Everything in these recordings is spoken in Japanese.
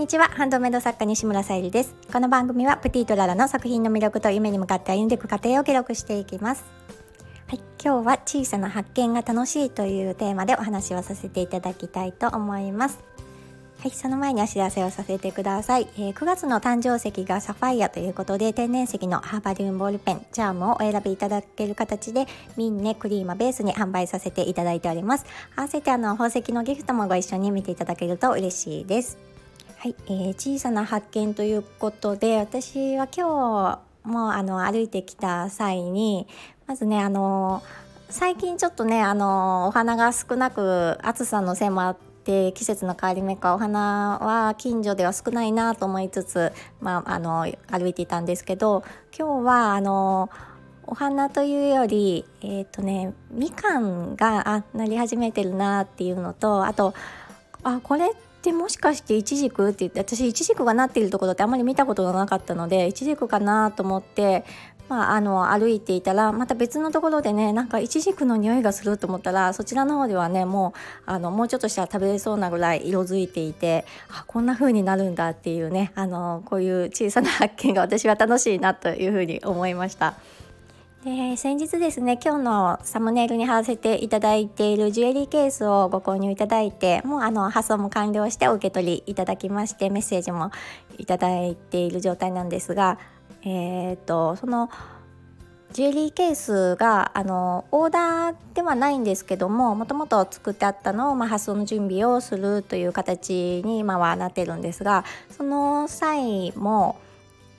にちは。ハンドメイド作家西村さゆりです。この番組はプティとララの作品の魅力と夢に向かって歩んでいく過程を記録していきます。はい、今日は小さな発見が楽しいというテーマでお話をさせていただきたいと思います。はい、その前にお知らせをさせてください、えー、9月の誕生石がサファイアということで天然石のハーバリウムボールペンチャームをお選びいただける形でミンネクリーマベースに販売させていただいております。合わせてあの宝石のギフトもご一緒に見ていただけると嬉しいです。はい、えー、小さな発見ということで私は今日もあの歩いてきた際にまずねあの最近ちょっとねあのお花が少なく暑さのせいもあって季節の変わり目かお花は近所では少ないなと思いつつ、まあ、あの歩いていたんですけど今日はあのお花というよりえ、ー、とねみかんがあなり始めてるなっていうのとあとあこれってでもしかしてイチジクって言って私イチジクがなっているところってあんまり見たことがなかったのでイチジクかなと思ってまあ、あの歩いていたらまた別のところでねなんかイチジクの匂いがすると思ったらそちらの方ではねもうあのもうちょっとしたら食べれそうなぐらい色づいていてあこんな風になるんだっていうねあのこういう小さな発見が私は楽しいなという風に思いました。で先日ですね今日のサムネイルに貼らせていただいているジュエリーケースをご購入いただいてもうあの発送も完了してお受け取りいただきましてメッセージもいただいている状態なんですがえー、っとそのジュエリーケースがあのオーダーではないんですけどももともと作ってあったのを、まあ、発送の準備をするという形に今はなってるんですがその際も、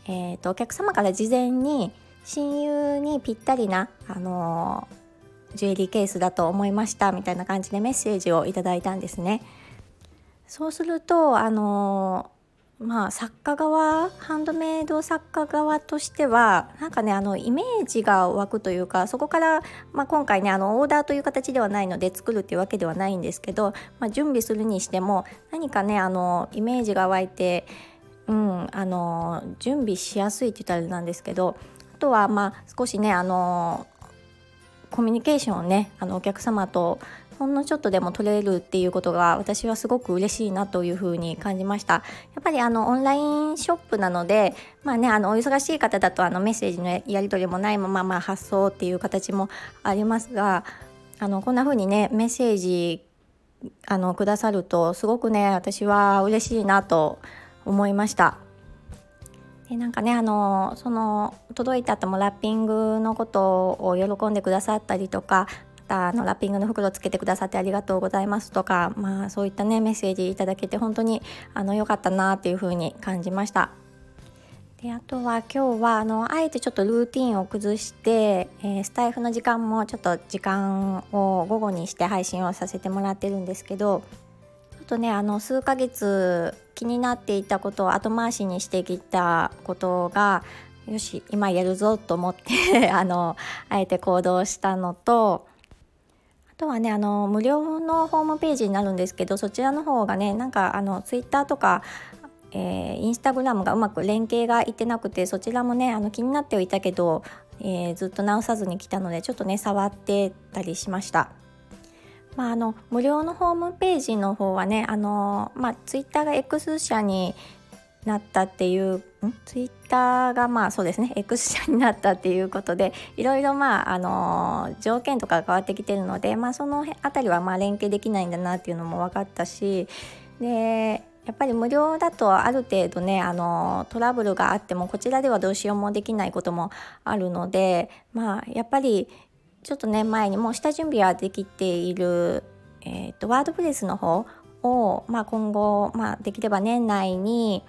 えーとお客様から事前に親友にぴったりなあのジュエリーケースだと思いましたみたいな感じでメッセージをいただいたんですね。そうするとあのまあ作家側ハンドメイド作家側としてはなんかねあのイメージが湧くというかそこから、まあ、今回ねあのオーダーという形ではないので作るっていうわけではないんですけど、まあ、準備するにしても何かねあのイメージが湧いて、うん、あの準備しやすいって言ったらあれなんですけどとはまあ少しねあのコミュニケーションをねあのお客様とほんのちょっとでも取れるっていうことが私はすごく嬉しいなというふうに感じましたやっぱりあのオンラインショップなのでまあねあのお忙しい方だとあのメッセージのやり取りもないまままあ発送っていう形もありますがあのこんな風にねメッセージあのくださるとすごくね私は嬉しいなと思いました。でなんかねあのその届いた後もラッピングのことを喜んでくださったりとかあのラッピングの袋つけてくださってありがとうございますとか、まあ、そういったねメッセージいただけて本当にあの良かったなっていうふうに感じました。であとは今日はあのあえてちょっとルーティンを崩して、えー、スタイフの時間もちょっと時間を午後にして配信をさせてもらってるんですけどとねあの数ヶ月気になっていたことを後回しにしてきたことがよし今やるぞと思って あのあえて行動したのとあとはねあの無料のホームページになるんですけどそちらの方がねなんかあのツイッターとかえー、インスタグラムがうまく連携がいってなくてそちらもねあの気になってはいたけど、えー、ずっと直さずに来たのでちょっとね触ってたりしました。まあ、あの無料のホームページの方はねあの、まあ、ツイッターが X 社になったっていうツイッターがまあそうですね X 社になったっていうことでいろいろまああの条件とか変わってきてるので、まあ、その辺りはまあ連携できないんだなっていうのも分かったしでやっぱり無料だとある程度ねあのトラブルがあってもこちらではどうしようもできないこともあるのでまあやっぱりちょっとね前にもう下準備はできている、えーと、ワードプレスの方を、まあ、今後、まあ、できれば年内に、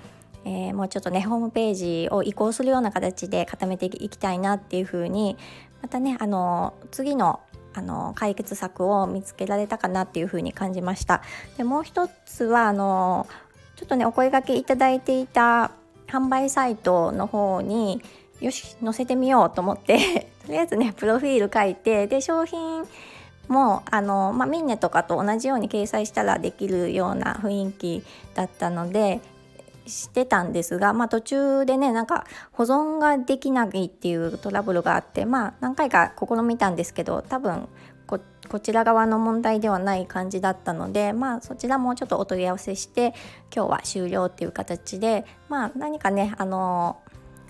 えー、もうちょっとねホームページを移行するような形で固めていきたいなっていうふうにまたねあの次のあの解決策を見つけられたかなっていうふうに感じました。でもう一つはあのちょっとねお声がけいただいていた販売サイトの方によし載せてみようと思ってとりあえずねプロフィール書いてで商品もあの、まあ、ミンネとかと同じように掲載したらできるような雰囲気だったのでしてたんですが、まあ、途中でねなんか保存ができないっていうトラブルがあってまあ何回か試みたんですけど多分ここちら側の問題ではない感じだったのでまあそちらもちょっとお問い合わせして今日は終了っていう形でまあ何かねあの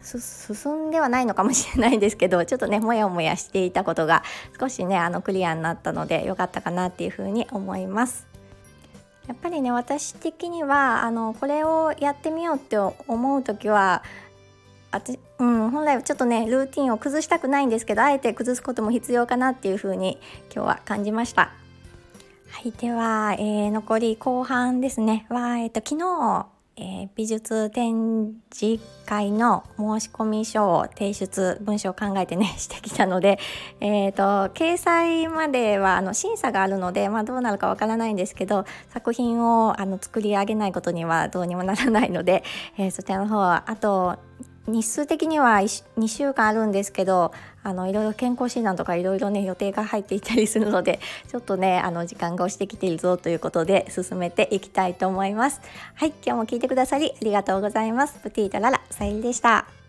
進んではないのかもしれないですけどちょっとねもやもやしていたことが少しねあのクリアになったので良かったかなっていうふうに思います。やっぱりね私的にはあのこれをやってみようって思う時はあ、うん、本来はちょっとねルーティンを崩したくないんですけどあえて崩すことも必要かなっていう風に今日は感じました。はい、では、えー、残り後半ですねは、えーと、昨日えー、美術展示会の申し込み書を提出文章を考えてね してきたので、えーと、掲載まではあの審査があるので、まあ、どうなるかわからないんですけど作品をあの作り上げないことにはどうにもならないので、えー、そちらの方はあと日数的には2週間あるんですけどあのいろいろ健康診断とかいろいろね予定が入っていたりするので ちょっとねあの時間が押してきているぞということで進めていきたいと思います。はい今日も聞いてくださりありがとうございます。プティータララさゆりでした。